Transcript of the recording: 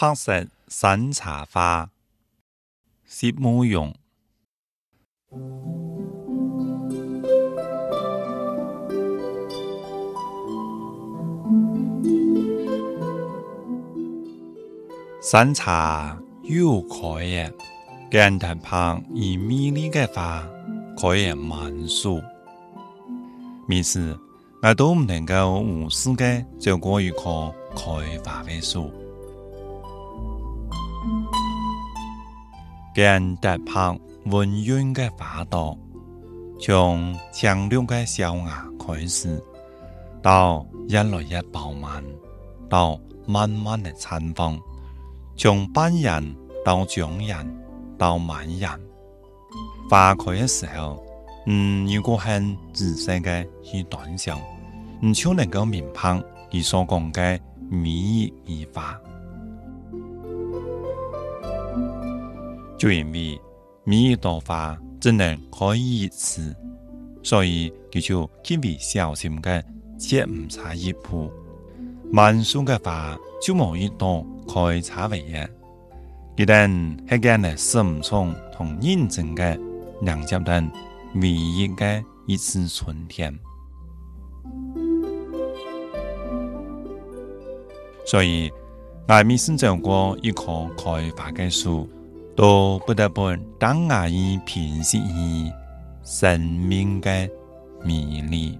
拍摄山茶花，摄母用。山茶有开叶，干藤旁以美丽的花开叶满树。每次我都唔能够无视的走过一棵开花的树。干藤旁温润嘅花朵，从强亮嘅小芽开始，到一来一饱满，到慢慢嘅绽放。从班人到中人到满人，花开嘅时候，嗯，如果很仔细嘅去端详，你就能够明白伊所讲嘅美意与花。就因为每一朵花只能开一次，所以佢就极为小心嘅切唔插一步。满树的花就冇一朵。开茶为业，一旦系间嘅慎重同认真嘅迎接等唯一嘅一次春天。所以，我每次走过一棵开花嘅树，都不得不张阿姨平息一生命的迷离。